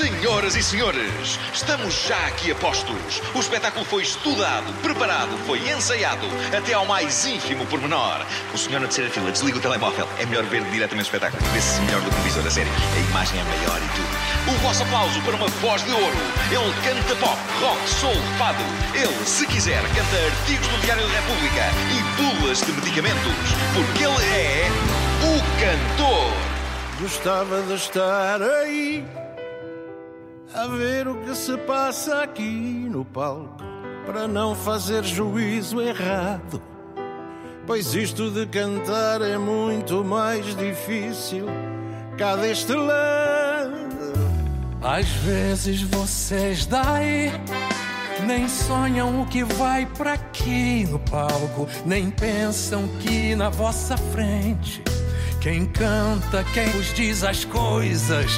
Senhoras e senhores, estamos já aqui a postos. O espetáculo foi estudado, preparado, foi ensaiado, até ao mais ínfimo pormenor. O senhor na terceira fila desliga o telemóvel. É melhor ver diretamente o espetáculo. Vê-se melhor do que o visor, a sério. A imagem é maior e tudo. O vosso aplauso para uma voz de ouro. Ele canta pop, rock, soul, fado. Ele, se quiser, canta artigos do Diário da República e bulas de medicamentos. Porque ele é o cantor. Gostava de estar aí a ver o que se passa aqui no palco para não fazer juízo errado. Pois isto de cantar é muito mais difícil cá deste lado. Às vezes vocês daí nem sonham o que vai para aqui no palco, nem pensam que na vossa frente quem canta, quem vos diz as coisas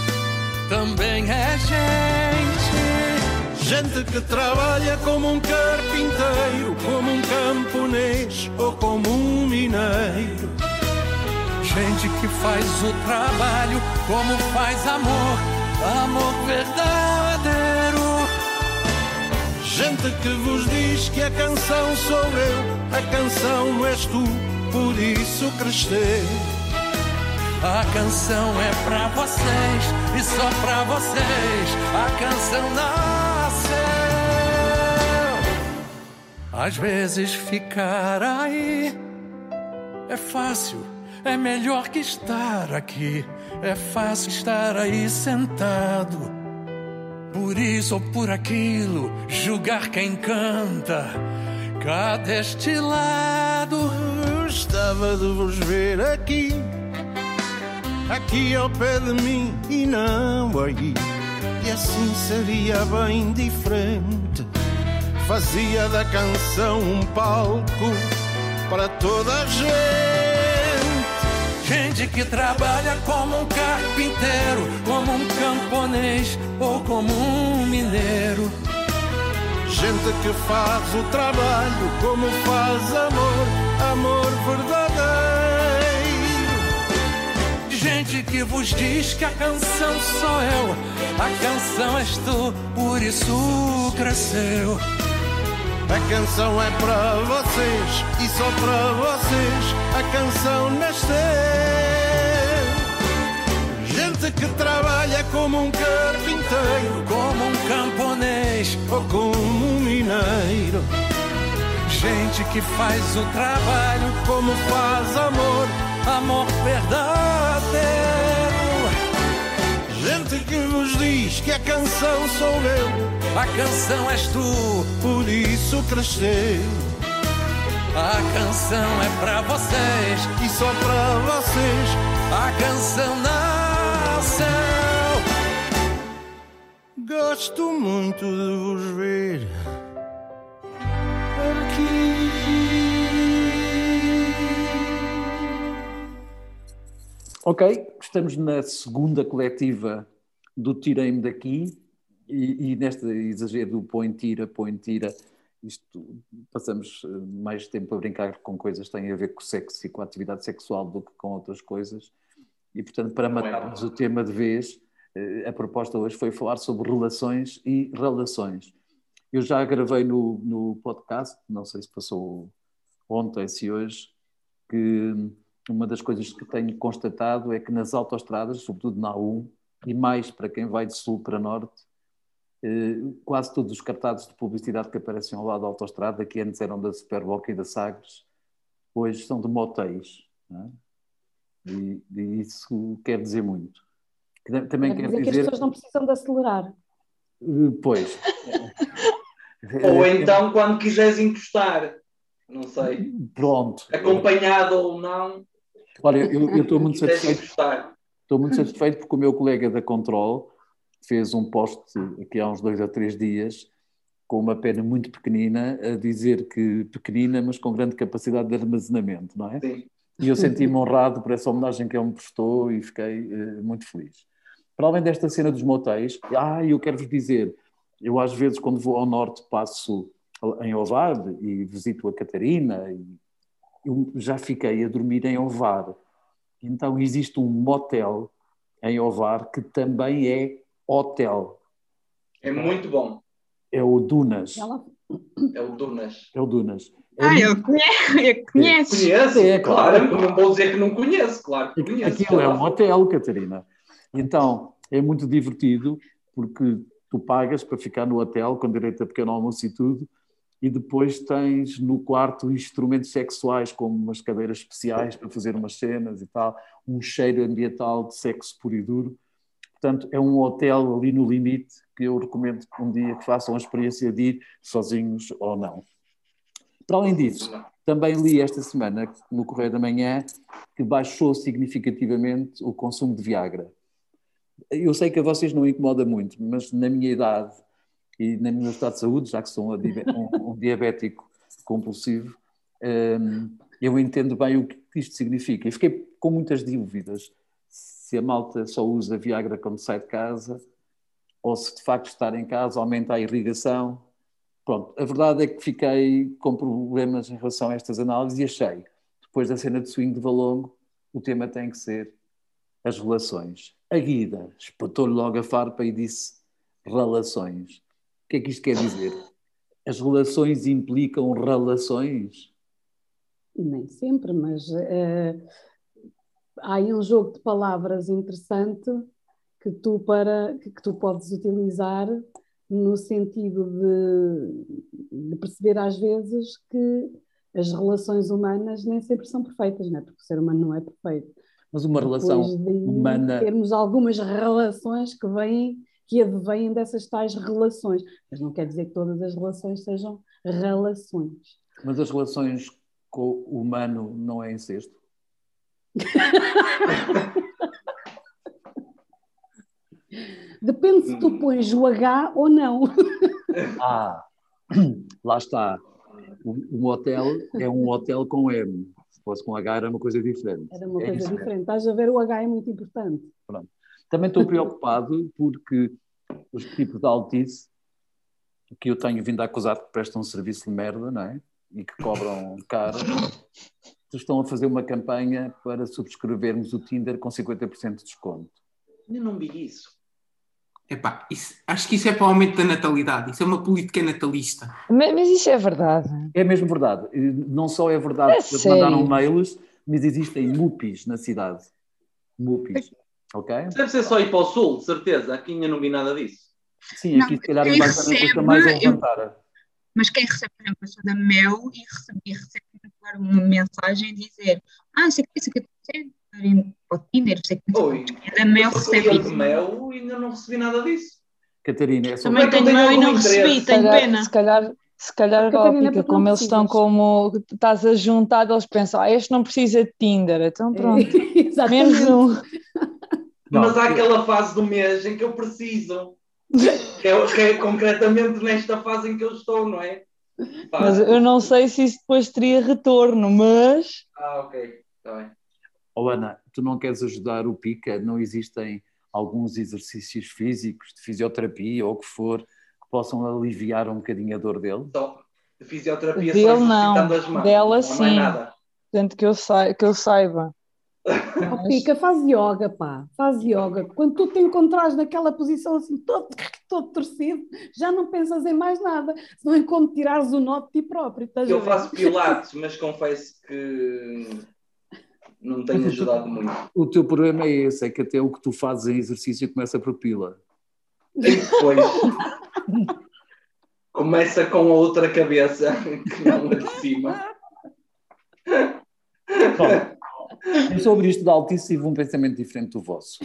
também é gente. Gente que trabalha como um carpinteiro, como um camponês ou como um mineiro. Gente que faz o trabalho como faz amor, amor verdadeiro. Gente que vos diz que a canção sou eu, a canção és tu, por isso crescer. A canção é pra vocês e só pra vocês. A canção nasceu. Às vezes ficar aí é fácil, é melhor que estar aqui. É fácil estar aí sentado. Por isso ou por aquilo, julgar quem canta. Cá deste lado. Gostava de vos ver aqui aqui ao pé de mim e não aí. E assim seria bem diferente. Fazia da canção um palco para toda a gente. Gente que trabalha como um carpinteiro, como um camponês ou como um mineiro. Gente que faz o trabalho como faz amor, amor verdadeiro gente que vos diz que a canção sou eu, a canção és tu, por isso cresceu. A canção é para vocês e só para vocês a canção nasceu. Gente que trabalha como um carpinteiro, como um camponês ou como um mineiro. Gente que faz o trabalho como faz amor amor verdadeiro. Gente que vos diz que a canção sou eu, a canção és tu, por isso cresceu. A canção é pra vocês e só pra vocês. A canção nasceu. Gosto muito de vos ver Ok, estamos na segunda coletiva do Tirei-me daqui e, e neste exagero do põe tira, põe tira, isto passamos eh, mais tempo a brincar com coisas que têm a ver com sexo e com a atividade sexual do que com outras coisas. E portanto, para é matarmos o tema de vez, eh, a proposta hoje foi falar sobre relações e relações. Eu já gravei no, no podcast, não sei se passou ontem, se hoje, que uma das coisas que tenho constatado é que nas autoestradas, sobretudo na A1, e mais para quem vai de sul para norte, eh, quase todos os cartazes de publicidade que aparecem ao lado da autoestrada, que antes eram da Superboc e da Sagres, hoje são de motéis. É? E, e, isso quer dizer muito. Também quer, quer dizer que as pessoas não precisam de acelerar. Eh, pois. Ou então, quando quiseres encostar, não sei. Pronto. Acompanhado ou não. Olha, eu estou muito satisfeito. Estou muito satisfeito porque o meu colega da Control fez um post aqui há uns dois ou três dias com uma pena muito pequenina a dizer que pequenina, mas com grande capacidade de armazenamento, não é? Sim. E eu senti-me honrado por essa homenagem que ele me prestou e fiquei uh, muito feliz. Para além desta cena dos motéis, ah, eu quero vos dizer, eu às vezes quando vou ao norte passo em Ovar e visito a Catarina e eu já fiquei a dormir em Ovar. Então existe um motel em Ovar que também é hotel. É muito bom. É o Dunas. É o Dunas. É o Dunas. É ah, eu conheço. Eu conheço. Conheço, é, claro. claro. Não vou dizer que não conheço, claro que conheço. Aquilo é um hotel, Catarina. Então, é muito divertido porque tu pagas para ficar no hotel com direito a pequeno almoço e tudo, e depois tens no quarto instrumentos sexuais, como umas cadeiras especiais para fazer umas cenas e tal, um cheiro ambiental de sexo puro e duro. Portanto, é um hotel ali no limite que eu recomendo um dia que façam a experiência de ir sozinhos ou não. Para além disso, também li esta semana no Correio da Manhã que baixou significativamente o consumo de Viagra. Eu sei que a vocês não incomoda muito, mas na minha idade e na minha estado de saúde, já que sou um, um diabético compulsivo, um, eu entendo bem o que isto significa. E fiquei com muitas dúvidas se a malta só usa Viagra quando sai de casa ou se de facto estar em casa aumenta a irrigação. Pronto, a verdade é que fiquei com problemas em relação a estas análises e achei, depois da cena de swing de Valongo, o tema tem que ser as relações. A Guida espetou-lhe logo a farpa e disse relações que é que isto quer dizer? As relações implicam relações? Nem sempre, mas uh, há aí um jogo de palavras interessante que tu, para, que, tu podes utilizar no sentido de, de, perceber às vezes que as relações humanas nem sempre são perfeitas, não é? porque o ser humano não é perfeito. Mas uma relação humana. Termos algumas relações que vêm que advêm dessas tais relações. Mas não quer dizer que todas as relações sejam relações. Mas as relações com o humano não é incesto? Depende se tu pões o H ou não. Ah, lá está. Um hotel é um hotel com M. Se fosse com H era uma coisa diferente. Era uma é coisa diferente. Estás a ver, o H é muito importante. Pronto. Também estou preocupado porque os tipos de altice que eu tenho vindo a acusar que prestam um serviço de merda, não é? E que cobram caro, estão a fazer uma campanha para subscrevermos o Tinder com 50% de desconto. Eu não vi isso. Epá, isso, acho que isso é para o aumento da natalidade, isso é uma política natalista. Mas, mas isso é verdade. É mesmo verdade. Não só é verdade é que mandaram mails, mas existem MUPIs na cidade. MUPIs. Ok? Deve ser só ir para o sul, de certeza. Aqui ainda não vi nada disso. Sim, aqui não, se calhar Barcelona custa mais a levantar. Mas quem recebe, por exemplo, a sua da Mel e recebe, e recebe uma mensagem dizer ah, isso aqui, isso aqui tem para o Tinder, sei que Oi, da Mel recebe isso. Mel e ainda não recebi nada disso. Catarina, é só Também tenho Mel e não recebi, tenho pena. Se calhar, se calhar óptica, como eles estão como estás a juntar, eles pensam, ah, este não precisa de Tinder, então pronto, menos um. Não, Mas há aquela fase do mês em que eu preciso. Que é, que é concretamente nesta fase em que eu estou, não é? Mas eu não sei se isso depois teria retorno, mas. Ah, ok, está bem. Oh, Ana, tu não queres ajudar o Pica? Não existem alguns exercícios físicos, de fisioterapia ou o que for, que possam aliviar um bocadinho a dor dele? Só, de fisioterapia Dele só não, as mãos, dela não sim. Nada. Portanto, que eu, sa que eu saiba. Oh, Pica, faz yoga, pá, faz yoga. Quando tu te encontrares naquela posição assim, todo, todo torcido, já não pensas em mais nada, senão em como tirares o nó de ti próprio. Eu faço pilates, mas confesso que não tenho ajudado muito. O teu problema é esse, é que até o que tu fazes em exercício começa por pila. Depois começa com a outra cabeça que não a de cima. Bom, e sobre isto da Altice tive um pensamento diferente do vosso.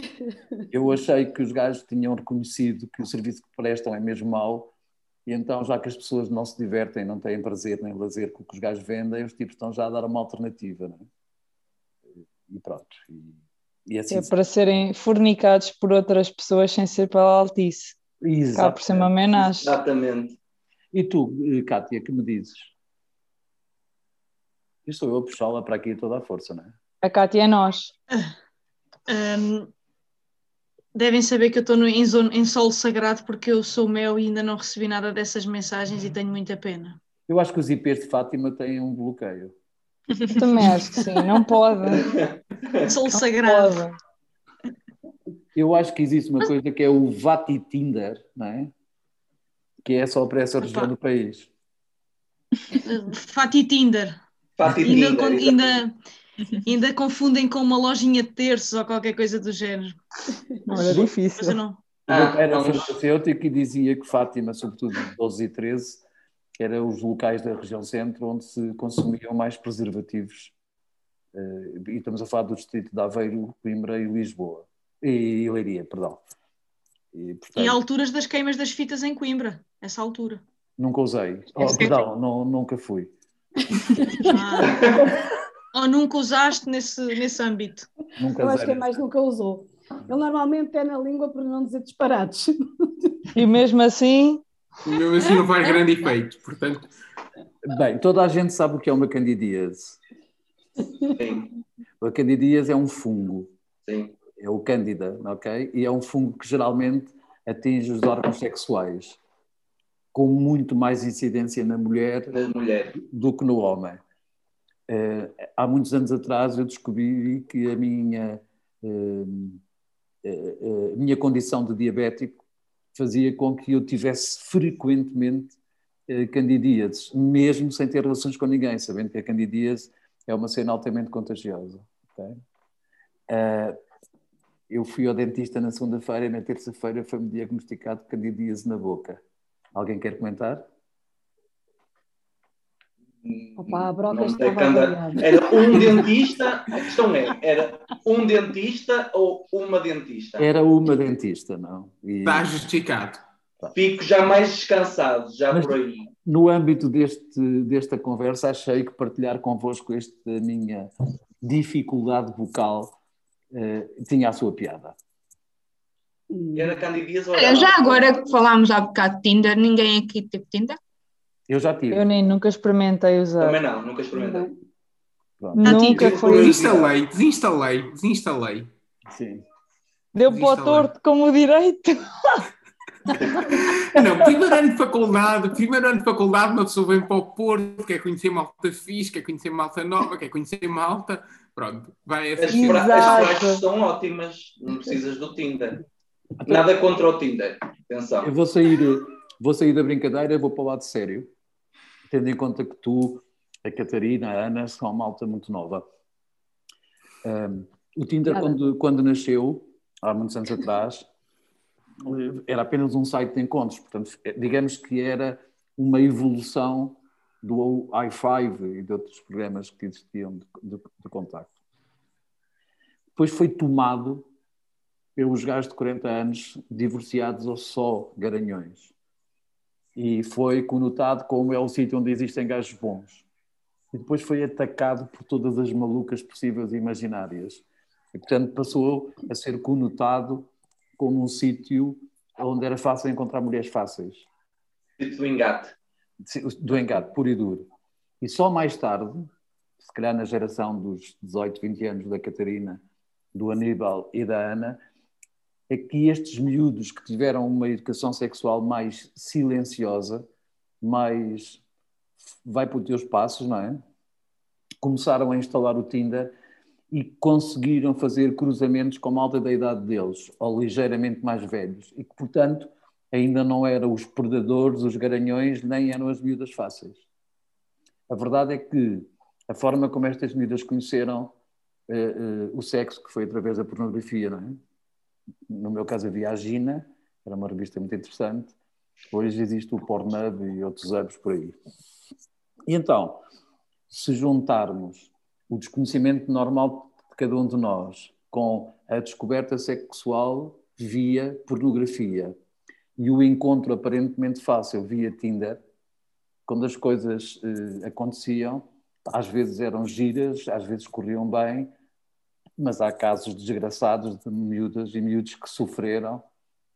Eu achei que os gajos tinham reconhecido que o serviço que prestam é mesmo mau, e então, já que as pessoas não se divertem, não têm prazer nem lazer com o que os gajos vendem, os tipos estão já a dar uma alternativa. Não é? E pronto. E, e assim é para serem fornicados por outras pessoas sem ser pela Altice. Exatamente. Cá por ser uma homenagem. Exatamente. E tu, Kátia, que me dizes? Estou eu a puxá-la para aqui toda a força, não é? A Cátia é nós. Um, devem saber que eu estou em, em solo sagrado porque eu sou meu e ainda não recebi nada dessas mensagens e tenho muita pena. Eu acho que os IPs de Fátima têm um bloqueio. Também acho que sim, não pode. Solo sagrado. Pode. Eu acho que existe uma coisa que é o Vati Tinder, não é? Que é só para essa região do país. Fati Tinder. Fati ainda, ainda, ainda, confundem com uma lojinha de terços ou qualquer coisa do género. Não, era difícil. Não... Ah, era farmacêutico e dizia que Fátima, sobretudo 12 e 13, eram os locais da região centro onde se consumiam mais preservativos. Eh, e estamos a falar do distrito de Aveiro, Coimbra e Lisboa. E Leiria, perdão. E, portanto, e alturas das queimas das fitas em Coimbra, essa altura. Nunca usei. Oh, perdão, não, nunca fui. Ah. Ou nunca usaste nesse, nesse âmbito? Nunca Eu acho que é mais nunca usou. Ele normalmente é na língua por não dizer disparados. E mesmo assim. E mesmo assim não faz grande efeito, portanto. Bem, toda a gente sabe o que é uma candidíase. Sim. A candidíase é um fungo. Sim é o Cândida, ok? E é um fungo que geralmente atinge os órgãos sexuais, com muito mais incidência na mulher, na mulher. do que no homem. Uh, há muitos anos atrás eu descobri que a minha, uh, uh, minha condição de diabético fazia com que eu tivesse frequentemente candidíases, mesmo sem ter relações com ninguém, sabendo que a candidíase é uma cena altamente contagiosa. Okay? eu fui ao dentista na segunda-feira e na terça-feira foi-me diagnosticado candidíase na boca. Alguém quer comentar? Opa, a broca estava Era um dentista, a questão é, era um dentista ou uma dentista? Era uma dentista, não. E... Está justificado. Fico já mais descansado, já Mas, por aí. No âmbito deste, desta conversa, achei que partilhar convosco esta minha dificuldade vocal uh, tinha a sua piada. Era Candidíase Olha, já agora que falámos há bocado de Tinder, ninguém aqui teve Tinder? Eu já tive. Eu nem nunca experimentei usar. Também não, nunca experimentei. Nunca foi. Desinstalei, desinstalei, desinstalei. Sim. Deu para o torto como direito. Não, primeiro ano de faculdade, primeiro ano de faculdade, uma pessoa vem para o Porto, quer conhecer malta fixe, quer conhecer malta nova, quer conhecer malta, Pronto, vai as, as frases são ótimas, não precisas do Tinder. Nada contra o Tinder, atenção. Eu vou sair, vou sair da brincadeira, vou para o lado sério, tendo em conta que tu, a Catarina, a Ana, são uma malta muito nova. Um, o Tinder, quando, quando nasceu, há muitos anos atrás, era apenas um site de encontros, portanto, digamos que era uma evolução do i5 e de outros programas que existiam de, de, de contacto. Depois foi tomado pelos gajos de 40 anos divorciados ou só garanhões. E foi conotado como é o sítio onde existem gajos bons. E depois foi atacado por todas as malucas possíveis e imaginárias. E, portanto, passou a ser conotado como um sítio onde era fácil encontrar mulheres fáceis. Do engate do engate puro e duro. E só mais tarde, se calhar na geração dos 18, 20 anos da Catarina, do Aníbal e da Ana, é que estes miúdos que tiveram uma educação sexual mais silenciosa, mais vai por teus passos, não é? Começaram a instalar o Tinder e conseguiram fazer cruzamentos com a malta da idade deles, ou ligeiramente mais velhos, e que, portanto, ainda não eram os predadores, os garanhões, nem eram as miúdas fáceis. A verdade é que a forma como estas miúdas conheceram uh, uh, o sexo, que foi através da pornografia, não é? No meu caso havia a Gina, era uma revista muito interessante. Hoje existe o Pornhub e outros hubs por aí. E então, se juntarmos o desconhecimento normal de cada um de nós com a descoberta sexual via pornografia, e o encontro aparentemente fácil via Tinder, quando as coisas eh, aconteciam, às vezes eram giras, às vezes corriam bem, mas há casos desgraçados de miúdas e miúdos que sofreram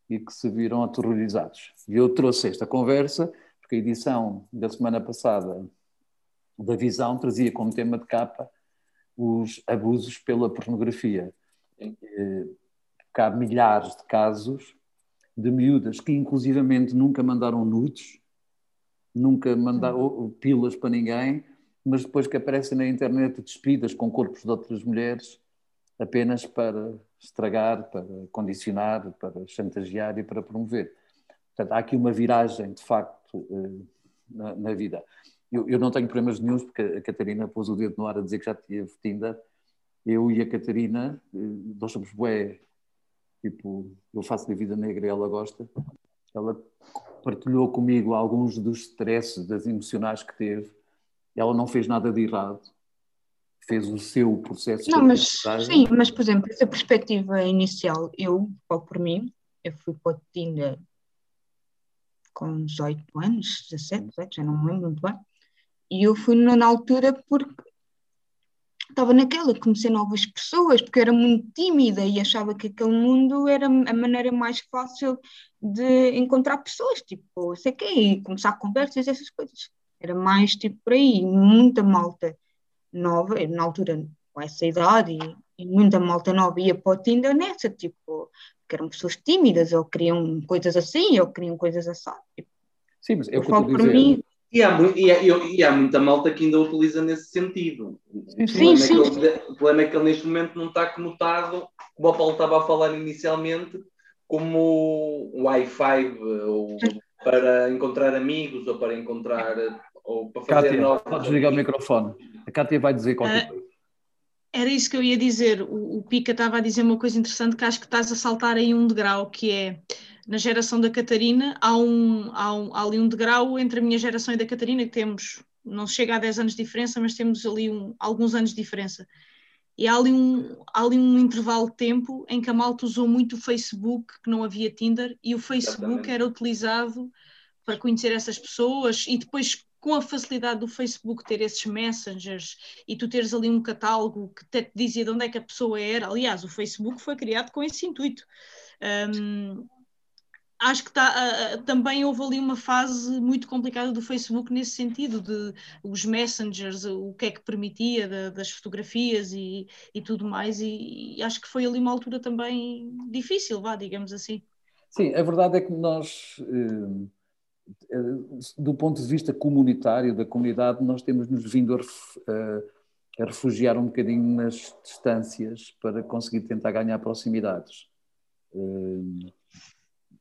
e que se viram aterrorizados. E eu trouxe esta conversa porque a edição da semana passada da Visão trazia como tema de capa os abusos pela pornografia. Eh, há milhares de casos de miúdas que inclusivamente nunca mandaram nudes, nunca mandaram pilas para ninguém, mas depois que aparecem na internet despidas com corpos de outras mulheres apenas para estragar, para condicionar, para chantagear e para promover. Portanto, há aqui uma viragem, de facto, eh, na, na vida. Eu, eu, não tenho problemas nenhums, porque a Catarina pôs o dedo no ar a dizer que já tinha Tinder. Eu e a Catarina, eh, nós somos bué, tipo, eu faço da vida negra e ela gosta. Ela partilhou comigo alguns dos stresses, das emocionais que teve. Ela não fez nada de errado. Fez o seu processo. Não, mas sim, mas por exemplo, essa perspectiva inicial, eu, por mim, eu fui para o Tinder com 18 anos, 17, 18, já não me lembro muito bem. E eu fui na, na altura porque estava naquela, conhecer novas pessoas, porque era muito tímida e achava que aquele mundo era a maneira mais fácil de encontrar pessoas, tipo, sei que, e começar conversas, essas coisas. Era mais tipo por aí, muita malta nova, na altura com essa idade, e, e muita malta nova ia para o Tinder nessa, tipo, que eram pessoas tímidas, ou queriam coisas assim, ou queriam coisas assim. Tipo, Sim, mas é eu falo por mim. E há, e, há, e há, muita malta que ainda utiliza nesse sentido. Sim, sim. sim. É ele, o problema é que ele neste momento não está conotado, como o Paulo estava a falar inicialmente, como Wi-Fi ou para encontrar amigos ou para encontrar ou para fazer Cátia, novos. Podes ligar o microfone. A Cátia vai dizer qualquer ah, coisa. Era isso que eu ia dizer. O, o, Pica estava a dizer uma coisa interessante que acho que estás a saltar aí um degrau, que é na geração da Catarina, há, um, há, um, há ali um degrau entre a minha geração e da Catarina, que temos, não chega a 10 anos de diferença, mas temos ali um, alguns anos de diferença. E há ali, um, há ali um intervalo de tempo em que a malta usou muito o Facebook, que não havia Tinder, e o Facebook Exatamente. era utilizado para conhecer essas pessoas e depois com a facilidade do Facebook ter esses messengers e tu teres ali um catálogo que te dizia de onde é que a pessoa era, aliás, o Facebook foi criado com esse intuito. Um, acho que tá, uh, também houve ali uma fase muito complicada do Facebook nesse sentido, de os messengers, o que é que permitia das fotografias e, e tudo mais, e, e, acho que foi ali uma altura também difícil, vá, digamos assim. Sim, a verdade é que nós. Uh do ponto de vista comunitário, da comunidade, nós temos nos vindo a, refugiar um bocadinho nas distâncias para conseguir tentar ganhar proximidades.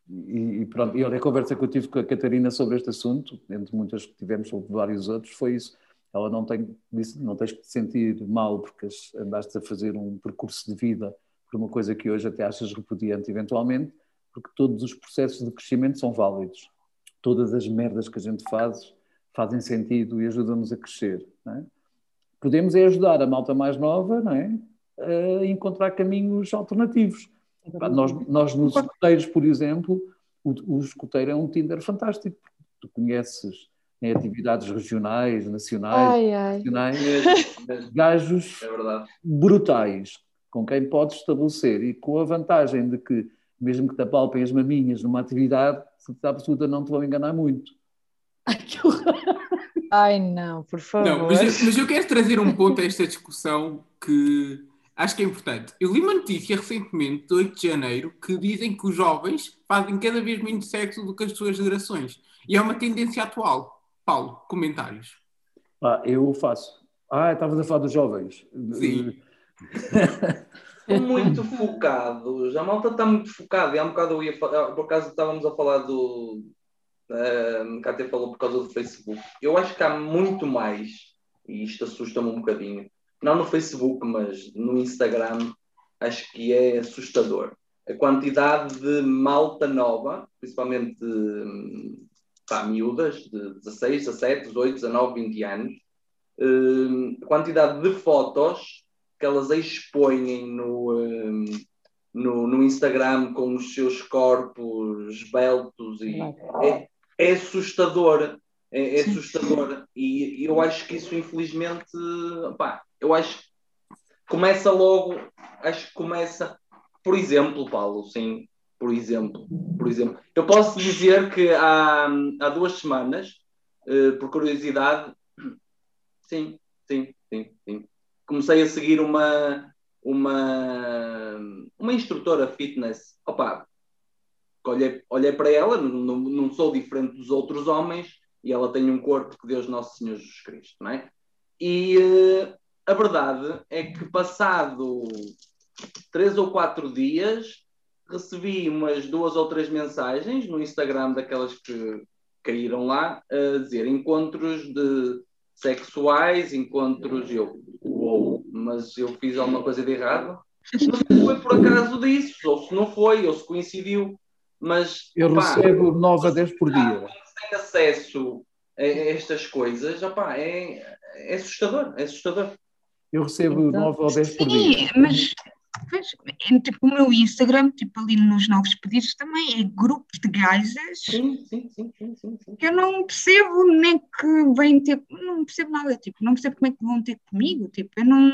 E, e, pronto, e olha, a conversa que eu tive com a Catarina sobre este assunto, entre muitas que tivemos sobre vários outros, foi isso. Ela não tem, disse, não tens que te sentir mal porque andaste a fazer um percurso de vida por uma coisa que hoje até achas repudiante eventualmente, porque todos os processos de crescimento são válidos todas as merdas que a gente faz fazem sentido e ajudam-nos a crescer. É? Podemos é ajudar a malta mais nova não é? a encontrar caminhos alternativos. Nós, nós nos escuteiros, por exemplo, o, o escuteiro é um Tinder fantástico. Tu conheces em atividades regionais, nacionais, ai, ai. nacionais, gajos é brutais, com quem podes estabelecer e com a vantagem de que, mesmo que te apalpem as maminhas numa atividade, certeza absoluta não te vão enganar muito. Ai, que horror! Ai, não, por favor. Não, mas, eu, mas eu quero trazer um ponto a esta discussão que acho que é importante. Eu li uma notícia recentemente, de 8 de janeiro, que dizem que os jovens fazem cada vez menos sexo do que as suas gerações. E é uma tendência atual. Paulo, comentários. Ah, eu faço. Ah, estavas a falar dos jovens. Sim. muito focados, a malta está muito focada. E há um bocado eu ia ah, por acaso estávamos a falar do. Uh, até falou por causa do Facebook. Eu acho que há muito mais, e isto assusta-me um bocadinho, não no Facebook, mas no Instagram, acho que é assustador. A quantidade de malta nova, principalmente pá, miúdas, de 16, 17, 18, 19, 20 anos, uh, a quantidade de fotos que elas expõem no, um, no, no, Instagram com os seus corpos esbeltos e é, é assustador. É, é assustador. E, e, eu acho que isso, infelizmente, pá, eu acho que começa logo, acho que começa, por exemplo, Paulo, sim, por exemplo, por exemplo. Eu posso dizer que há, há duas semanas, uh, por curiosidade, sim, sim, sim, sim comecei a seguir uma, uma, uma instrutora fitness. Opa, olhei, olhei para ela, não, não sou diferente dos outros homens, e ela tem um corpo que Deus Nosso Senhor Jesus Cristo, não é? E uh, a verdade é que passado três ou quatro dias, recebi umas duas ou três mensagens no Instagram daquelas que caíram lá, a dizer encontros de sexuais, encontros. Eu, uou, mas eu fiz alguma coisa de errado? Não sei se foi por acaso disso, ou se não foi, ou se coincidiu, mas. Eu pá, recebo 9 a 10 por dia. Tem acesso a estas coisas, opá, é, é assustador, é assustador. Eu recebo então, 9 ou 10 por sim, dia. mas Pois, tipo, o meu Instagram, tipo, ali nos novos pedidos, também é grupos de gajas. Sim, sim, sim, sim, sim, sim. Que eu não percebo nem que vêm ter. Não percebo nada, tipo, não percebo como é que vão ter comigo. Tipo, eu não.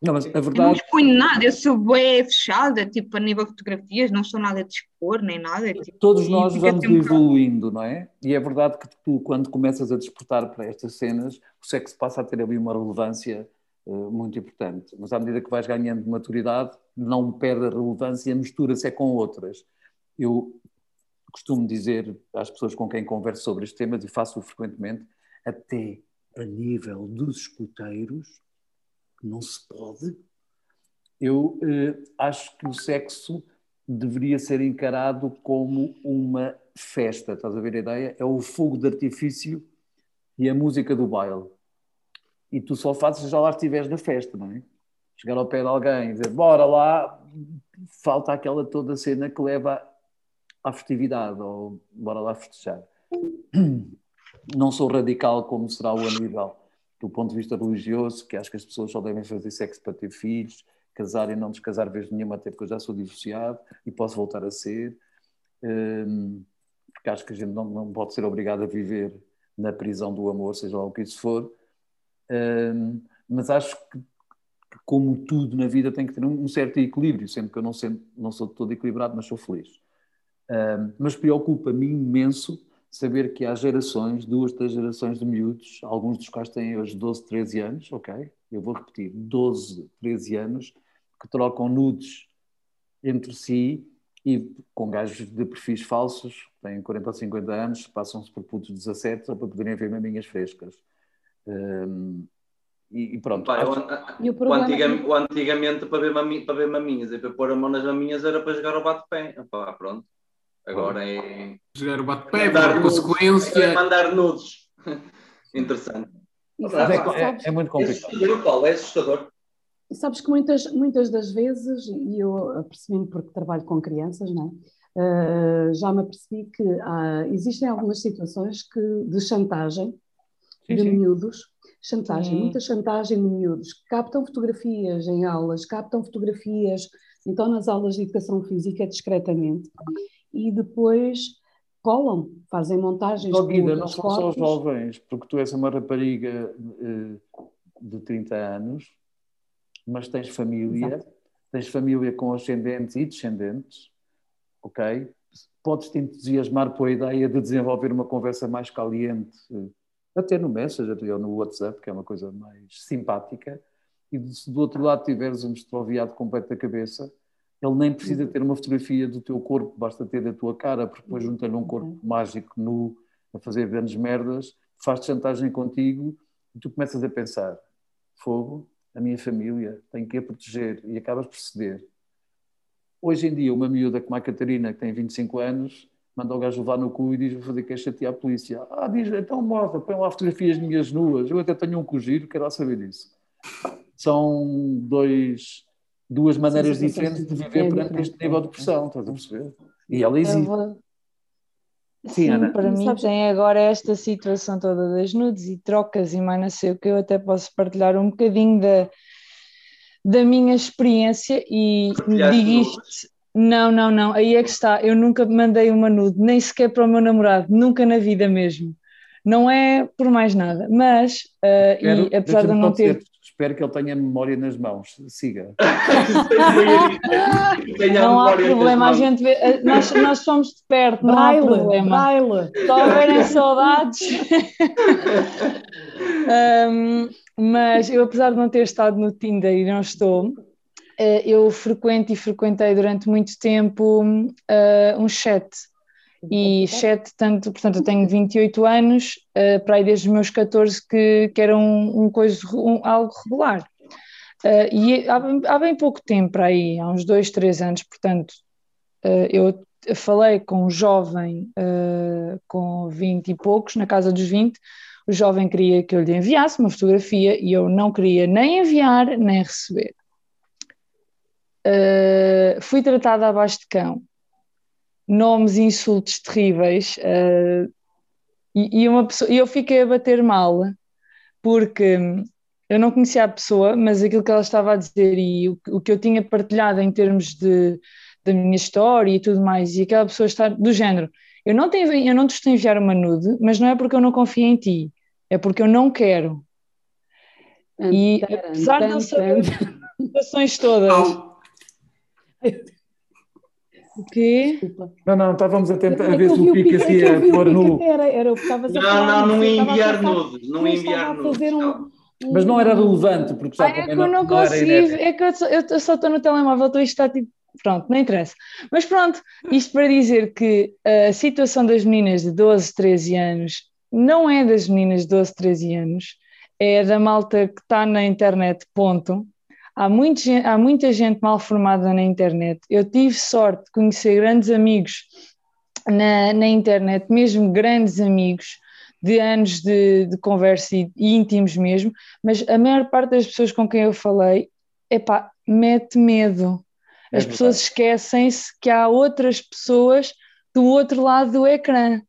Não, mas a verdade. Eu não exponho nada, eu sou bem fechada, tipo, a nível de fotografias, não sou nada de expor, nem nada. Tipo, Todos nós vamos evoluindo, não é? E é verdade que tu, quando começas a despertar para estas cenas, o sexo passa a ter ali uma relevância muito importante. Mas à medida que vais ganhando maturidade, não perde a relevância, mistura-se é com outras. Eu costumo dizer às pessoas com quem converso sobre este tema, e faço-o frequentemente, até a nível dos escuteiros, não se pode. Eu eh, acho que o sexo deveria ser encarado como uma festa, estás a ver a ideia? É o fogo de artifício e a música do baile. E tu só fazes já lá estiveres na festa, não é? Chegar ao pé de alguém e dizer, bora lá, falta aquela toda cena que leva à festividade, ou bora lá festejar. Não sou radical como será o aníbal do ponto de vista religioso, que acho que as pessoas só devem fazer sexo para ter filhos, casar e não descasar vez nenhuma, até porque eu já sou divorciado e posso voltar a ser, um, porque acho que a gente não, não pode ser obrigado a viver na prisão do amor, seja lá o que isso for, mas acho que, como tudo na vida, tem que ter um, certo equilíbrio, sendo que eu não, sendo, não sou todo equilibrado, mas sou feliz. Mas preocupa-me imenso saber que há gerações, duas, três gerações de miúdos, alguns dos quais têm hoje 12, 13 anos, ok? Eu vou repetir, 12, 13 anos, que trocam nudes entre si e com gajos de perfis falsos, têm 40 ou 50 anos, passam-se por putos 17 só para poderem ver maminhas frescas. Um, e, e, pronto. Pai, acho... o, o, antigamente, o, antigamente, para ver, mami, para ver maminhas e para pôr a mão nas maminhas era para jogar o bate-pé. Pronto. Agora é. Jogar o bate-pé, por consequência. É mandar nudes. Interessante. É, é, é, muito complicado. É assustador, é assustador. Sabes que muitas, muitas das vezes, e eu apercebi-me porque trabalho com crianças, não é? Uh, já me apercebi que há, existem algumas situações que, de chantagem de sim. miúdos, chantagem, sim. muita chantagem de miúdos, que captam fotografias em aulas, captam fotografias, então nas aulas de educação física discretamente, e depois colam, fazem montagens. Oh, Guida, não são só jovens, porque tu és uma rapariga eh, de 30 anos, mas tens família, Exato. tens família com ascendentes e descendentes, ok? Podes te entusiasmar por a ideia de desenvolver uma conversa mais caliente, até no Messenger ou no WhatsApp, que é uma coisa mais simpática, e se do outro lado tiveres um estroviado completo da cabeça, ele nem precisa uhum. ter uma fotografia do teu corpo, basta ter a tua cara, porque depois junta-lhe um corpo uhum. mágico nu a fazer grandes merdas, faz chantagem contigo e tu começas a pensar: fogo, a minha família, tenho que a proteger e acabas por ceder. Hoje em dia, uma miúda como a Catarina, que tem 25 anos, manda o gajo levar no cu e diz: Vou fazer queixa à polícia. Ah, diz, então morta, põe lá fotografias minhas nuas. Eu até tenho um cugiro, quero lá saber disso. São dois duas maneiras sim, sim, diferentes sim, de viver perante este nível de pressão, estás a perceber? E ela existe. Vou... Sim, Ana. para mim Sabes? tem agora esta situação toda das nudes e trocas e mais não sei o que, eu até posso partilhar um bocadinho da, da minha experiência e digo isto. Não, não, não, aí é que está. Eu nunca mandei uma nude, nem sequer para o meu namorado, nunca na vida mesmo. Não é por mais nada, mas, uh, Quero, e apesar de eu não ter. Espero que ele tenha memória nas mãos. Siga. não há problema, a gente vê, eh, nós, nós somos de perto, não há problema. Baile. Só houverem saudades. um, mas eu, apesar de não ter estado no Tinder e não estou, eu frequento e frequentei durante muito tempo uh, um chat e chat, tanto, portanto, eu tenho 28 anos, uh, para aí desde os meus 14 que, que era um, um coisa, um, algo regular. Uh, e há, há, bem pouco tempo aí, há uns dois, três anos, portanto, eu falei com um jovem com 20 e poucos, na casa dos 20, o jovem queria que eu lhe enviasse uma fotografia e eu não queria nem enviar nem receber. Uh, fui tratada abaixo de cão, nomes e insultos terríveis, uh, e, e, uma pessoa, eu fiquei a bater mal, porque eu não conhecia a pessoa, mas aquilo que ela estava a dizer e o, o que eu tinha partilhado em termos de, da minha história e tudo mais, e aquela pessoa está do género. Eu não, tenho, eu não te estou a enviar uma nude, mas não é porque eu não confio em ti, é porque eu não quero. E apesar de eu saber as situações todas. O quê? Não, não, estávamos a tentar a ver se o Pica se ia pôr no. Era, era o que estavas a falar. Não, não, não ia enviar nudes, não ia enviar nudes. Mas não era relevante, porque já ah, é que eu não, não consegui, é que eu, eu só estou no telemóvel, estou isto está tipo pronto, não interessa. Mas pronto, isto para dizer que a situação das meninas de 12, 13 anos não é das meninas de 12, 13 anos, é da malta que está na internet, ponto. Há, muito, há muita gente mal formada na internet. Eu tive sorte de conhecer grandes amigos na, na internet, mesmo grandes amigos, de anos de, de conversa e, e, íntimos mesmo, mas a maior parte das pessoas com quem eu falei, epá, mete medo. As é pessoas esquecem-se que há outras pessoas do outro lado do ecrã.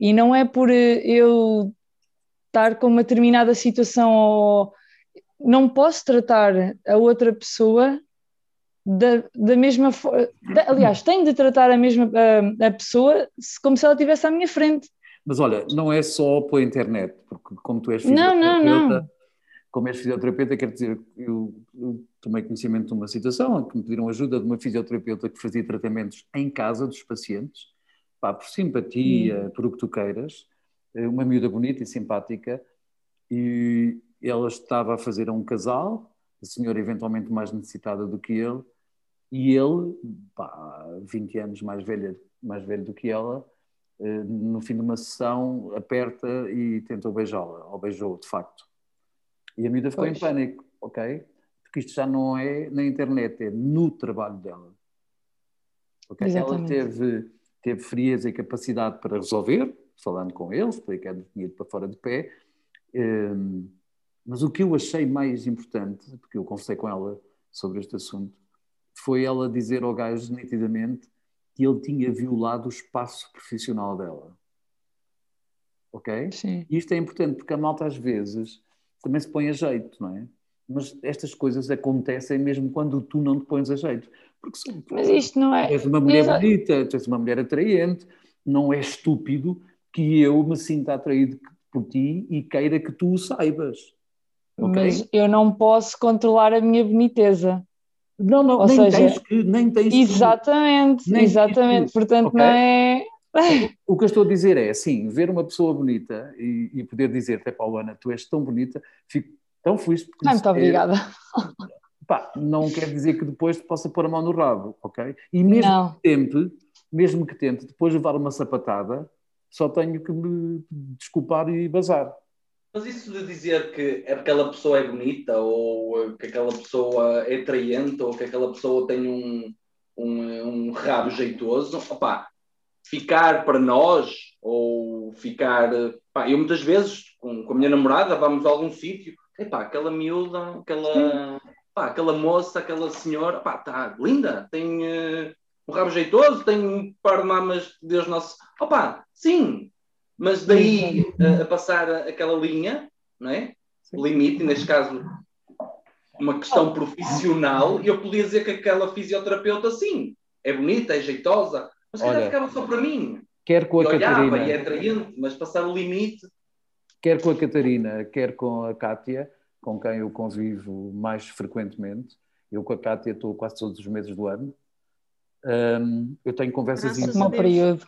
E não é por eh, eu estar com uma determinada situação ou não posso tratar a outra pessoa da, da mesma forma. Aliás, tenho de tratar a mesma a, a pessoa como se ela estivesse à minha frente. Mas olha, não é só pela internet, porque como tu és fisioterapeuta, não, não, não. como és fisioterapeuta, quer dizer, eu, eu tomei conhecimento de uma situação em que me pediram ajuda de uma fisioterapeuta que fazia tratamentos em casa dos pacientes, pá, por simpatia, hum. por o que tu queiras, eh, uma miúda bonita e simpática, e ela estava a fazer a um casal, a senhora eventualmente mais necessitada do que ele, e ele, pá, 20 anos mais, velha, mais velho do que ela, eh, no fim de uma sessão, aperta e tentou beijá-la, ou beijou de facto. E a miúda ficou pois. em pânico, ok? porque isto já não é na internet, é no trabalho dela. Okay? Ela teve, teve frieza e capacidade para resolver, falando com eles, explicando dinheiro para fora de pé. Um, mas o que eu achei mais importante, porque eu conversei com ela sobre este assunto, foi ela dizer ao gajo nitidamente que ele tinha violado o espaço profissional dela. Ok? Sim. E isto é importante porque a malta às vezes também se põe a jeito, não é? mas estas coisas acontecem mesmo quando tu não te pões a jeito. Porque são, mas isto não é. Tu és uma mulher Exato. bonita, tu és uma mulher atraente, não é estúpido que eu me sinta atraído por ti e queira que tu o saibas. Okay? Mas eu não posso controlar a minha boniteza. Não, não, Ou nem seja, tens que, nem tens Exatamente, nem exatamente. Portanto, okay? não é. O que eu estou a dizer é assim: ver uma pessoa bonita e, e poder dizer-te, Paulana, tu és tão bonita, fico então fui Não, muito obrigada. Pá, não quer dizer que depois te possa pôr a mão no rabo, ok? E mesmo não. que tente, mesmo que tente, depois de levar uma sapatada, só tenho que me desculpar e bazar. Mas isso de dizer que aquela pessoa é bonita, ou que aquela pessoa é atraente, ou que aquela pessoa tem um, um, um rabo jeitoso, opá, ficar para nós, ou ficar. Pá, eu muitas vezes, com, com a minha namorada, vamos a algum sítio epá, aquela miúda, aquela, pá, aquela moça, aquela senhora, pá, está linda, tem uh, um rabo jeitoso, tem um par de mamas, Deus nosso. Opá, sim, mas daí uh, a passar aquela linha, não é? Limite, neste caso, uma questão profissional, e eu podia dizer que aquela fisioterapeuta, sim, é bonita, é jeitosa, mas que ficava só para mim. Quer com a e olhava, Catarina. E é atraente, mas passar o limite quer com a Catarina, quer com a Kátia, com quem eu convivo mais frequentemente. Eu com a Kátia estou quase todos os meses do ano. Um, eu tenho conversas íntimas. período.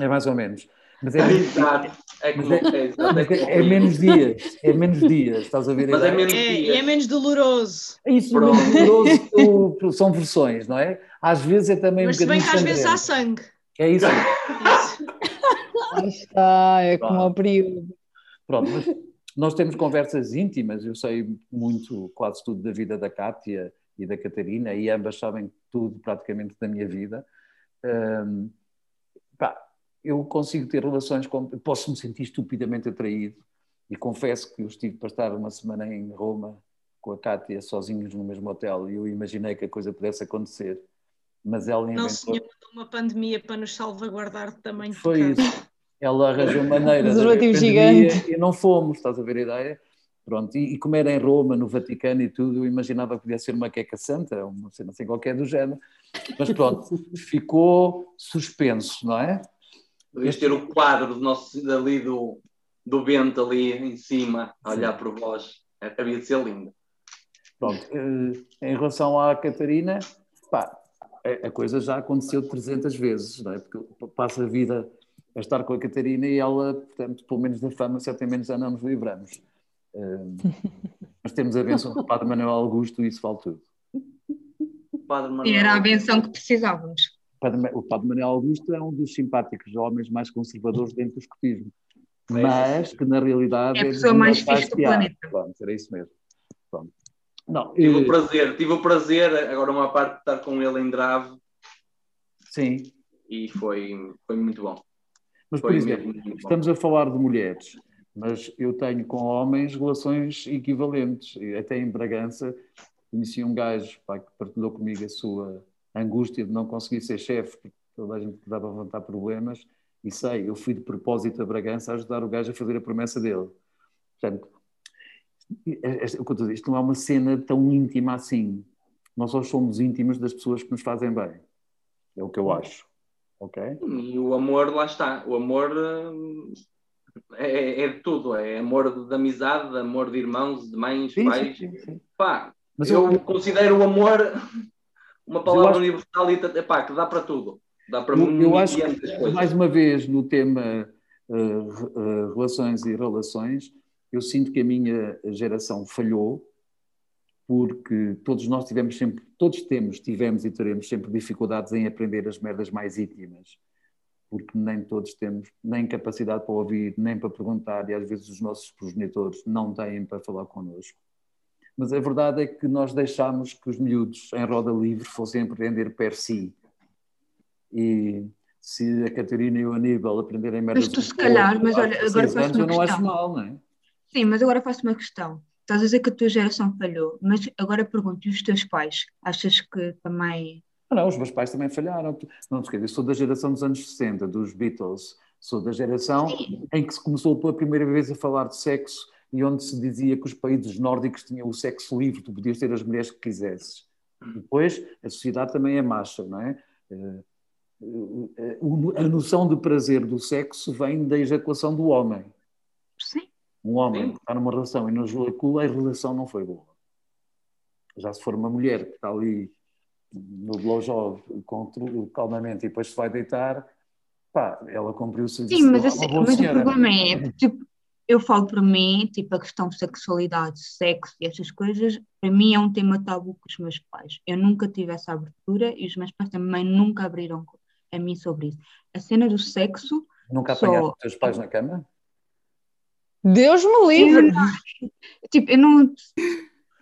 É mais ou menos. Mas é, menos, é, é, é, é, menos dias. É menos dias, estás a ver? Mas é, menos é, é menos doloroso. Isso, menos doloroso são versões, não é? Às vezes é também Mas um bocadinho. Mas se bem que às vezes há sangue. É isso. isso. está, é como ao período. Pronto, mas nós temos conversas íntimas, eu sei muito, quase tudo da vida da Kátia e da Catarina, e ambas sabem tudo praticamente da minha vida. Um, pá, eu consigo ter relações com. Posso me sentir estupidamente atraído, e confesso que eu estive para estar uma semana em Roma com a Kátia sozinhos no mesmo hotel e eu imaginei que a coisa pudesse acontecer. Mas ela inventou... Não, senhor, uma pandemia para nos salvaguardar de tamanho Foi isso. Ela arranjou maneira de gigante. e não fomos, estás a ver a ideia? Pronto, e, e como era em Roma, no Vaticano e tudo, eu imaginava que podia ser uma queca santa, uma cena assim qualquer do género. Mas pronto, ficou suspenso, não é? Devias ter o quadro do nosso, ali do, do vento ali em cima, a olhar Sim. por vós. Havia de ser lindo. Pronto, eh, em relação à Catarina, pá, a coisa já aconteceu 300 vezes, não é? Porque passa a vida a estar com a Catarina e ela, portanto, pelo menos da fama, certamente já não nos livramos. Uh, mas temos a benção do Padre Manuel Augusto e isso vale tudo. E era a benção que precisávamos. O Padre Manuel Augusto é um dos simpáticos homens mais conservadores dentro do escotismo, mas que na realidade é a pessoa mais fixe do planeta. Pronto, era isso mesmo. Pronto. Não, tive eu... o prazer, tive o prazer, agora uma parte de estar com ele em Drave. Sim. E foi, foi muito bom. Mas, foi por exemplo, estamos a falar de mulheres, mas eu tenho com homens relações equivalentes. Até em Bragança conheci um gajo pá, que partilhou comigo a sua angústia de não conseguir ser chefe, porque toda a gente dava a levantar problemas. E sei, eu fui de propósito a Bragança a ajudar o gajo a fazer a promessa dele. Portanto, isto não é uma cena tão íntima assim. Nós só somos íntimos das pessoas que nos fazem bem. É o que eu acho. Ok? E o amor, lá está. O amor hum, é, é de tudo. É amor de amizade, de amor de irmãos, de mães, sim, pais. Sim, sim, Pá, Mas eu, eu considero o amor uma palavra acho... universal e pá, que dá para tudo. Dá para eu, eu acho que, mais uma vez, no tema uh, uh, relações e relações, eu sinto que a minha geração falhou porque todos nós tivemos sempre, todos temos, tivemos e teremos sempre dificuldades em aprender as merdas mais íntimas, porque nem todos temos nem capacidade para ouvir, nem para perguntar, e às vezes os nossos progenitores não têm para falar connosco. Mas a verdade é que nós deixámos que os miúdos em roda livre fossem aprender per si. E se a Catarina e o Aníbal aprenderem merdas... Mas tu se calhar, mas olha, agora faz uma eu não acho mal, não é? Sim, mas agora faço uma questão. Estás a dizer que a tua geração falhou, mas agora pergunto, e os teus pais? Achas que também. Não, não os meus pais também falharam. Não te esqueças, sou da geração dos anos 60, dos Beatles. Sou da geração Sim. em que se começou pela primeira vez a falar de sexo e onde se dizia que os países nórdicos tinham o sexo livre, tu podias ter as mulheres que quisesses. Depois, a sociedade também é macha, não é? Eh, a noção de prazer do sexo vem da ejaculação do homem. Sim. Um homem que está numa relação e não ejacula, a relação não foi boa. Já se for uma mulher que está ali no blowjob calmamente e depois se vai deitar, pá, ela cumpriu o serviço. Sim, mas, assim, mas o problema é, tipo, eu falo para mim, tipo, a questão de sexualidade, sexo e essas coisas, para mim é um tema tabu com os meus pais. Eu nunca tive essa abertura e os meus pais também nunca abriram a mim sobre isso. A cena do sexo. Nunca apanhaste os teus pais na cama? Deus me livre! Eu, tipo, eu não.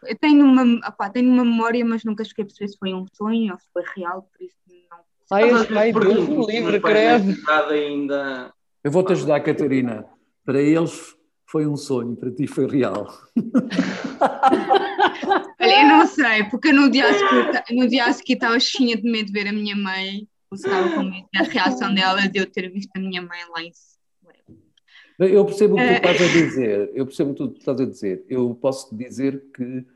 Eu tenho uma, opá, tenho uma memória, mas nunca cheguei a perceber se foi um sonho ou se foi real, por isso não. Ai, ai Deus me livre, credo! Ainda... Eu vou-te ajudar, Catarina. Para eles foi um sonho, para ti foi real. Olha, eu não sei, porque no dia a seguir, no dia a seguir estava cheia de medo de ver a minha mãe, estava com medo da reação dela de eu ter visto a minha mãe lá em cima eu percebo o que tu estás a dizer. Eu percebo o que tu estás a dizer. Eu posso dizer que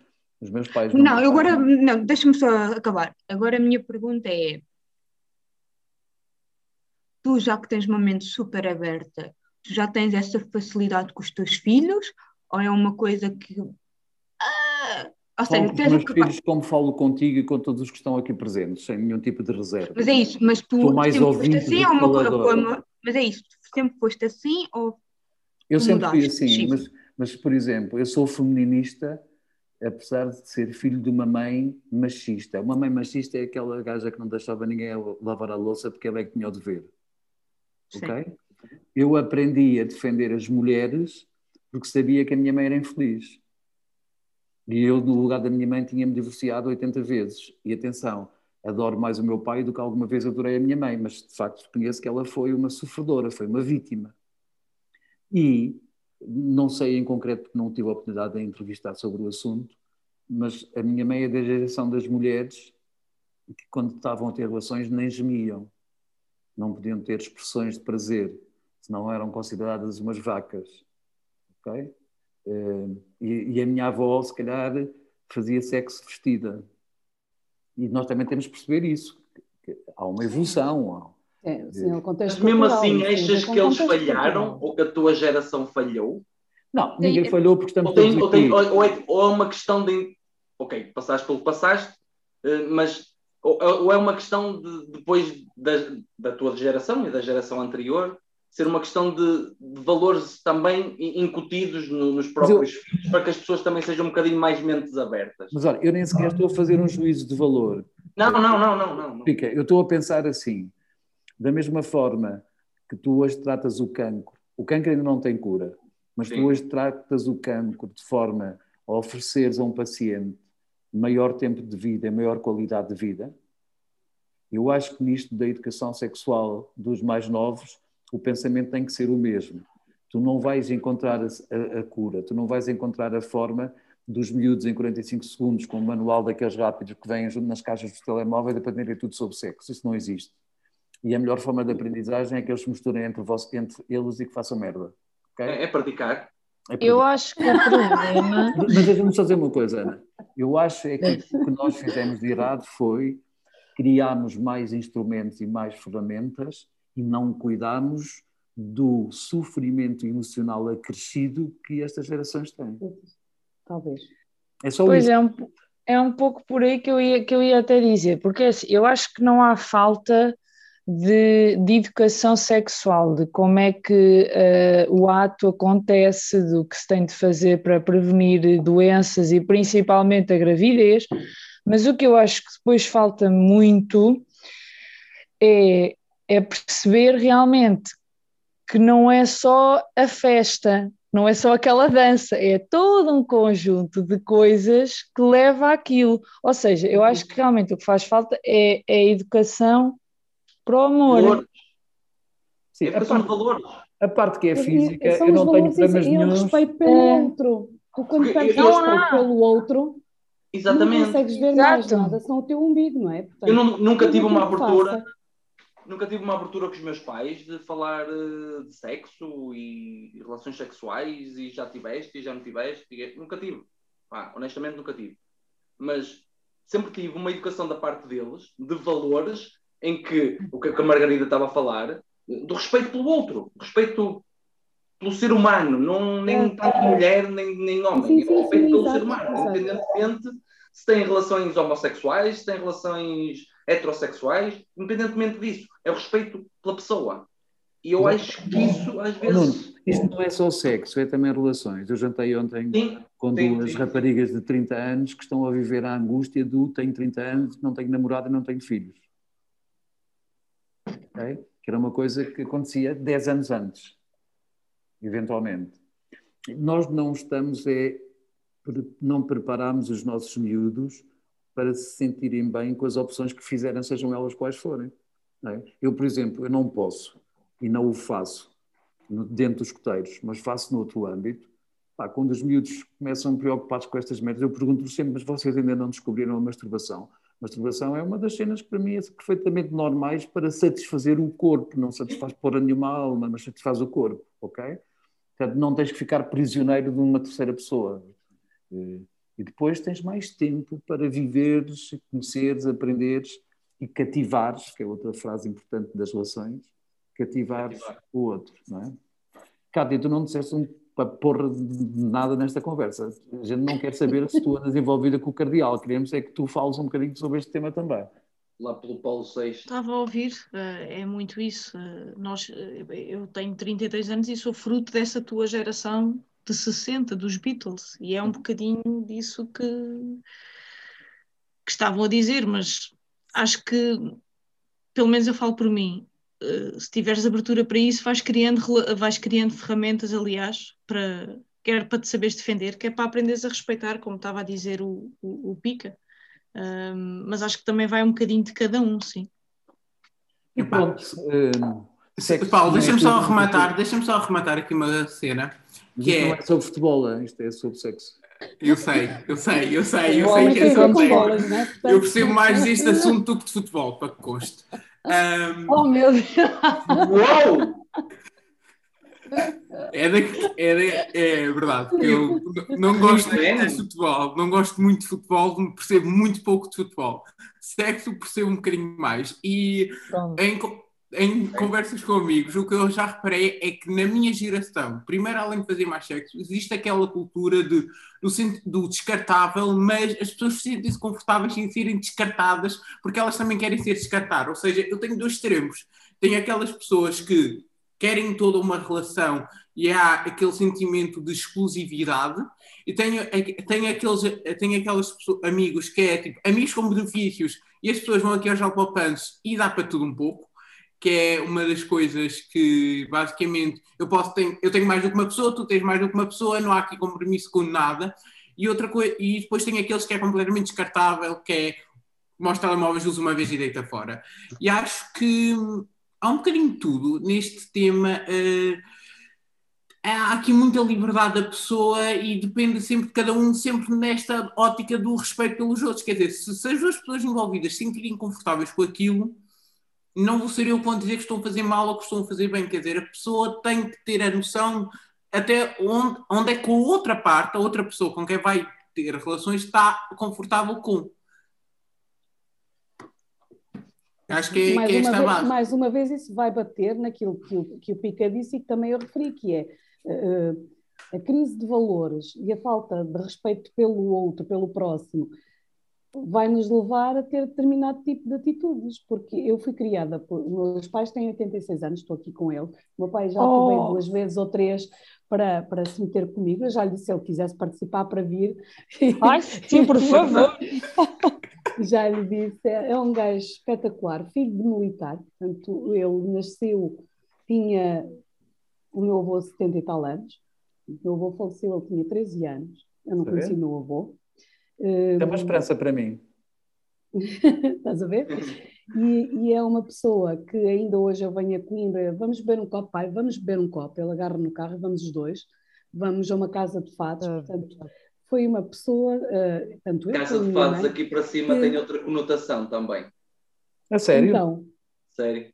os meus pais. Não, não agora. Não, deixa-me só acabar. Agora a minha pergunta é: tu, já que tens uma mente super aberta, já tens essa facilidade com os teus filhos? Ou é uma coisa que. Ah, ou seja, tens meus filhos, como falo contigo e com todos os que estão aqui presentes, sem nenhum tipo de reserva. Mas é isso, mas tu Estou mais sempre foste assim ou uma, uma, Mas é isso, sempre foste assim ou eu sempre fui assim, mas, mas, por exemplo, eu sou feminista, apesar de ser filho de uma mãe machista. Uma mãe machista é aquela gaja que não deixava ninguém lavar a louça porque ela é que tinha o dever. Sim. Ok? Eu aprendi a defender as mulheres porque sabia que a minha mãe era infeliz. E eu, no lugar da minha mãe, tinha-me divorciado 80 vezes. E atenção, adoro mais o meu pai do que alguma vez adorei a minha mãe, mas de facto reconheço que ela foi uma sofredora, foi uma vítima. E não sei em concreto, porque não tive a oportunidade de entrevistar sobre o assunto, mas a minha mãe é da geração das mulheres que, quando estavam a ter relações, nem gemiam. Não podiam ter expressões de prazer, senão eram consideradas umas vacas. Ok? Eh, e, e a minha avó, se calhar, fazia sexo vestida. E nós também temos que perceber isso. Que há uma evolução. É, sim, o contexto Mas mesmo assim, achas que eles falharam ou que a tua geração falhou? Não, ninguém Sim. falhou porque estamos ou, tem, ou, tem, ou, é, ou, é, uma questão de. Ok, passaste pelo que passaste, eh, mas. Ou, é uma questão de depois da, da tua geração e da geração anterior ser uma questão de, de valores também incutidos no, nos próprios eu, filhos para que as pessoas também sejam um bocadinho mais mentes abertas. Mas olha, eu nem sequer estou a fazer um juízo de valor. Não, não, não, não, não. não. Fica, eu estou a pensar assim, da mesma forma que tu hoje tratas o cancro, o cancro ainda não tem cura, mas Sim. tu hoje tratas o cancro de forma a ofereceres a um paciente maior tempo de vida, maior qualidade de vida. Eu acho que nisto da educação sexual dos mais novos, o pensamento tem que ser o mesmo. Tu não vais encontrar a, a, a cura, tu não vais encontrar a forma dos miúdos em 45 segundos com o manual daqueles rápidos que vêm nas caixas do telemóvel e aprenderem tudo sobre sexo. Isso não existe. E a melhor forma de aprendizagem é que eles se misturem entre, vós, entre eles e que façam merda. Okay? É, é, praticar. é, Eu acho que o problema. Mas deixa-me só dizer uma coisa, Ana. Eu acho é que o que nós fizemos de errado foi criarmos mais instrumentos e mais ferramentas e não cuidarmos do sofrimento emocional acrescido que estas gerações têm. Talvez. É só pois isso. É um, é um pouco por aí que eu ia, que eu ia até dizer, porque assim, eu acho que não há falta de, de educação sexual, de como é que uh, o ato acontece, do que se tem de fazer para prevenir doenças e principalmente a gravidez, mas o que eu acho que depois falta muito é, é perceber realmente que não é só a festa, não é só aquela dança, é todo um conjunto de coisas que leva àquilo. Ou seja, eu acho que realmente o que faz falta é, é a educação para o amor. Valores. Sim, é a parte, valores. a parte que é física, eu não tenho problemas nenhum. respeito pelo é. outro. Tu quando tens respeito pelo outro, Exatamente. não consegues ver Exato. mais nada senão o teu umbigo, não é? Portanto, eu não, nunca tive uma abertura. Nunca tive uma abertura com os meus pais de falar uh, de sexo e relações sexuais e já tiveste e já não tiveste. Nunca tive. Ah, honestamente, nunca tive. Mas sempre tive uma educação da parte deles de valores em que o que a Margarida estava a falar, do respeito pelo outro, respeito pelo ser humano, não, nem é. tanto mulher nem, nem homem, sim, sim, respeito sim, pelo ser humano, independentemente se tem relações homossexuais, se tem relações heterossexuais, independentemente disso, é o respeito pela pessoa. E eu acho que isso às vezes. Nuno, isto não é só sexo, é também relações. Eu jantei ontem sim, com duas sim. raparigas de 30 anos que estão a viver a angústia do tenho 30 anos, não tenho namorada e não tenho filhos okay? que era uma coisa que acontecia 10 anos antes, eventualmente. Nós não estamos, é, não preparamos os nossos miúdos para se sentirem bem com as opções que fizerem, sejam elas quais forem. É? Eu, por exemplo, eu não posso, e não o faço dentro dos coteiros, mas faço no outro âmbito, Pá, quando os miúdos começam preocupados com estas metas, eu pergunto sempre, mas vocês ainda não descobriram a masturbação? Masturbação é uma das cenas que para mim é perfeitamente normais para satisfazer o corpo, não satisfaz porra nenhuma alma, mas satisfaz o corpo, ok? Portanto, não tens que ficar prisioneiro de uma terceira pessoa. E depois tens mais tempo para viveres, conheceres, aprenderes e cativares, que é outra frase importante das relações, cativares Cativar. o outro, não é? Cátia, tu não disseste um para pôr nada nesta conversa. A gente não quer saber se tu andas envolvida com o cardeal, queremos é que tu fales um bocadinho sobre este tema também. Lá pelo Paulo VI. Estava a ouvir, eh, é muito isso. Eh, nós, eh, eu tenho 33 anos e sou fruto dessa tua geração de 60, dos Beatles, e é um bocadinho disso que, que estavam a dizer, mas acho que, pelo menos eu falo por mim, se tiveres abertura para isso, vais criando, vais criando ferramentas, aliás, para quer para te saberes defender, quer para aprenderes a respeitar, como estava a dizer o, o, o Pica. Um, mas acho que também vai um bocadinho de cada um, sim. E pronto. Um, Paulo, deixa-me só arrematar, deixa-me só arrematar aqui uma cena. Que é... Não é sobre futebol, é? isto é sobre sexo. Eu sei, eu sei, eu sei, eu sei que é sobre bolas, né? Eu percebo mais deste assunto do que de futebol, para que conste. Um... Oh meu Deus! Uou! É, da, é, da, é verdade, eu não gosto muito de futebol, não gosto muito de futebol, percebo muito pouco de futebol. Sexo percebo um bocadinho mais. E em, em conversas com amigos, o que eu já reparei é que na minha geração, primeiro, além de fazer mais sexo, existe aquela cultura de, do, do descartável, mas as pessoas sentem-se confortáveis em serem descartadas porque elas também querem ser descartadas. Ou seja, eu tenho dois extremos. Tenho aquelas pessoas que querem toda uma relação e há aquele sentimento de exclusividade e tenho, tenho, aqueles, tenho aqueles amigos que é tipo amigos com benefícios e as pessoas vão aqui aos alpopantes e dá para tudo um pouco que é uma das coisas que basicamente eu posso ter, eu tenho mais do que uma pessoa, tu tens mais do que uma pessoa, não há aqui compromisso com nada e outra coisa e depois tem aqueles que é completamente descartável que é mostra telemóveis usa uma vez e deita fora e acho que há um bocadinho de tudo neste tema. Uh, há aqui muita liberdade da pessoa e depende sempre de cada um, sempre nesta ótica do respeito pelos outros. Quer dizer, se, se as duas pessoas envolvidas se sentirem confortáveis com aquilo, não vou ser eu que dizer que estão a fazer mal ou que estão a fazer bem. Quer dizer, a pessoa tem que ter a noção até onde, onde é que a outra parte, a outra pessoa com quem vai ter relações, está confortável com. Acho que, mais, que é uma vez, mais uma vez isso vai bater naquilo que o, que o Pica disse e que também eu referi, que é uh, a crise de valores e a falta de respeito pelo outro, pelo próximo, vai nos levar a ter determinado tipo de atitudes, porque eu fui criada por. Meus pais têm 86 anos, estou aqui com ele. O meu pai já oh. veio duas vezes ou três para, para se meter comigo. Eu já lhe disse se ele quisesse participar para vir. Ai, sim, por favor. já lhe disse, é, é um gajo espetacular, filho de militar, portanto, ele nasceu, tinha o meu avô 70 e tal anos, o meu avô faleceu, ele tinha 13 anos, eu não Está conheci o meu avô. É uma esperança para mim. Estás a ver? E, e, é uma pessoa que ainda hoje eu venho a Coimbra, vamos beber um copo, pai, vamos beber um copo, ele agarra no carro e vamos os dois, vamos a uma casa de fados, ah, portanto, foi uma pessoa, uh, tanto Casa eu, de fados aqui para cima que... tem outra conotação também. A sério? Então. Sério.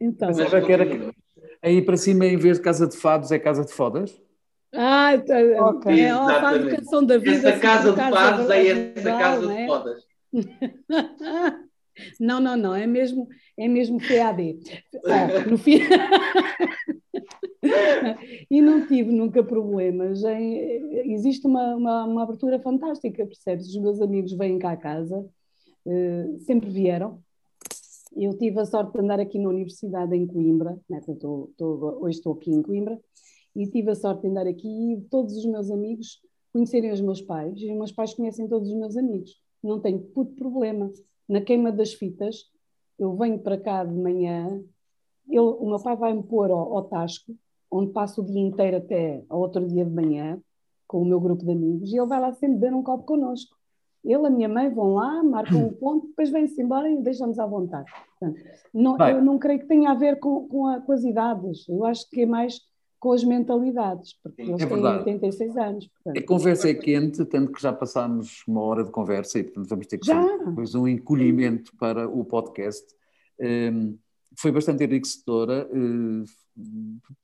Então. Pensava que era aí para cima, em vez de casa de fados, é casa de fodas? Ah, então, okay. é a educação da vida. Essa casa de fados é essa casa de fodas. Não, não, não, é mesmo, é mesmo PAD. Ah, no fim... e não tive nunca problemas. Existe uma, uma, uma, abertura fantástica, percebes? Os meus amigos vêm cá a casa, uh, sempre vieram. Eu tive a sorte de andar aqui na Universidade em Coimbra, né? estou, estou, hoje estou aqui em Coimbra, e tive a sorte de andar aqui e todos os meus amigos conhecerem os meus pais, e os meus pais conhecem todos os meus amigos. Não tenho puto problema. Na queima das fitas, eu venho para cá de manhã, o meu pai vai-me pôr ao, ao Tasco, onde passo o dia inteiro até ao outro dia de manhã, com o meu grupo de amigos, e ele vai lá sempre beber um copo connosco. Ele, a minha mãe vão lá, marcam o ponto, depois vêm-se embora e deixam-nos à vontade. Portanto, não, eu não creio que tenha a ver com, com, a, com, as idades, eu acho que é mais com as mentalidades, porque eles é têm 86 anos. Portanto. A conversa é quente, tanto que já passámos uma hora de conversa e portanto vamos ter que já? fazer depois um encolhimento para o podcast. Um, foi bastante enriquecedora. Uh,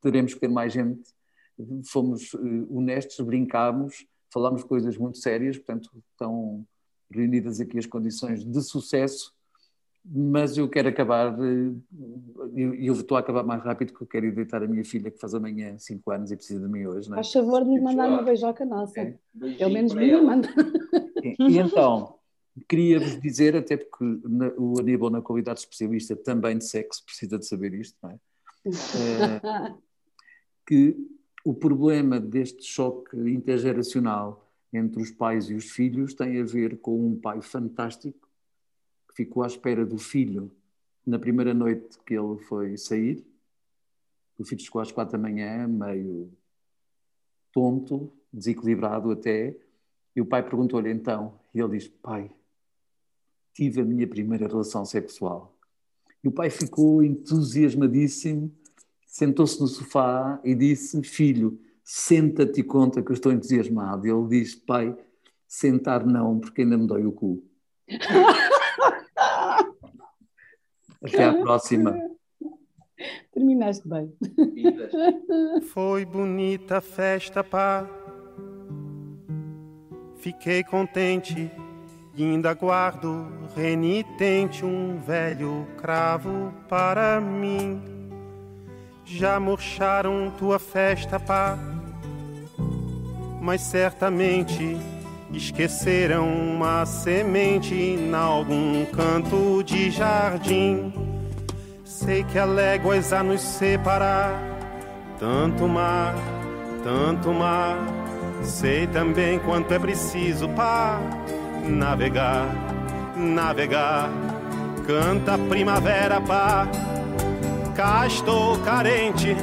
teremos que ter mais gente. Fomos uh, honestos, brincámos, falámos coisas muito sérias, portanto, estão reunidas aqui as condições de sucesso. Mas eu quero acabar, e eu, eu estou a acabar mais rápido porque eu quero ir deitar a minha filha que faz amanhã 5 anos e precisa de mim hoje. Não é? Faz favor de me mandar uma beijoca nossa. É. Pelo menos me manda. E então, queria-vos dizer, até porque na, o Aníbal, na qualidade especialista também de sexo, precisa de saber isto, não é? é que o problema deste choque intergeracional entre os pais e os filhos tem a ver com um pai fantástico ficou à espera do filho na primeira noite que ele foi sair. O filho chegou às quatro da manhã, meio tonto, desequilibrado até, e o pai perguntou-lhe então, e ele diz: Pai, tive a minha primeira relação sexual. E o pai ficou entusiasmadíssimo, sentou-se no sofá e disse: Filho, senta-te e conta que eu estou entusiasmado. E ele diz: Pai, sentar não, porque ainda me dói o cu. Até à próxima. Terminaste bem. Foi bonita a festa, pá. Fiquei contente e ainda guardo renitente um velho cravo para mim. Já murcharam tua festa, pá, mas certamente esqueceram uma semente em algum canto de jardim. Sei que há léguas a nos separar, tanto mar, tanto mar. Sei também quanto é preciso para navegar, navegar. Canta primavera, pá. Cá estou carente.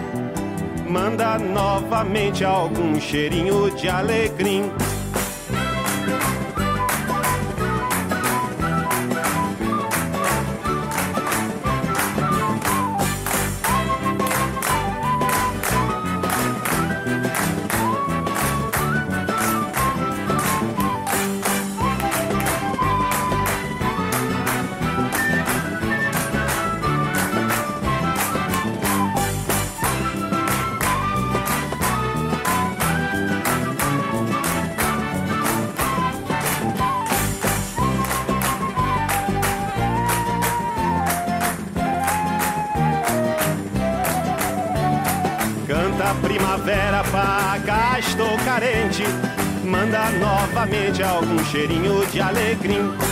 Manda novamente algum cheirinho de alegria. Algum cheirinho de alegria.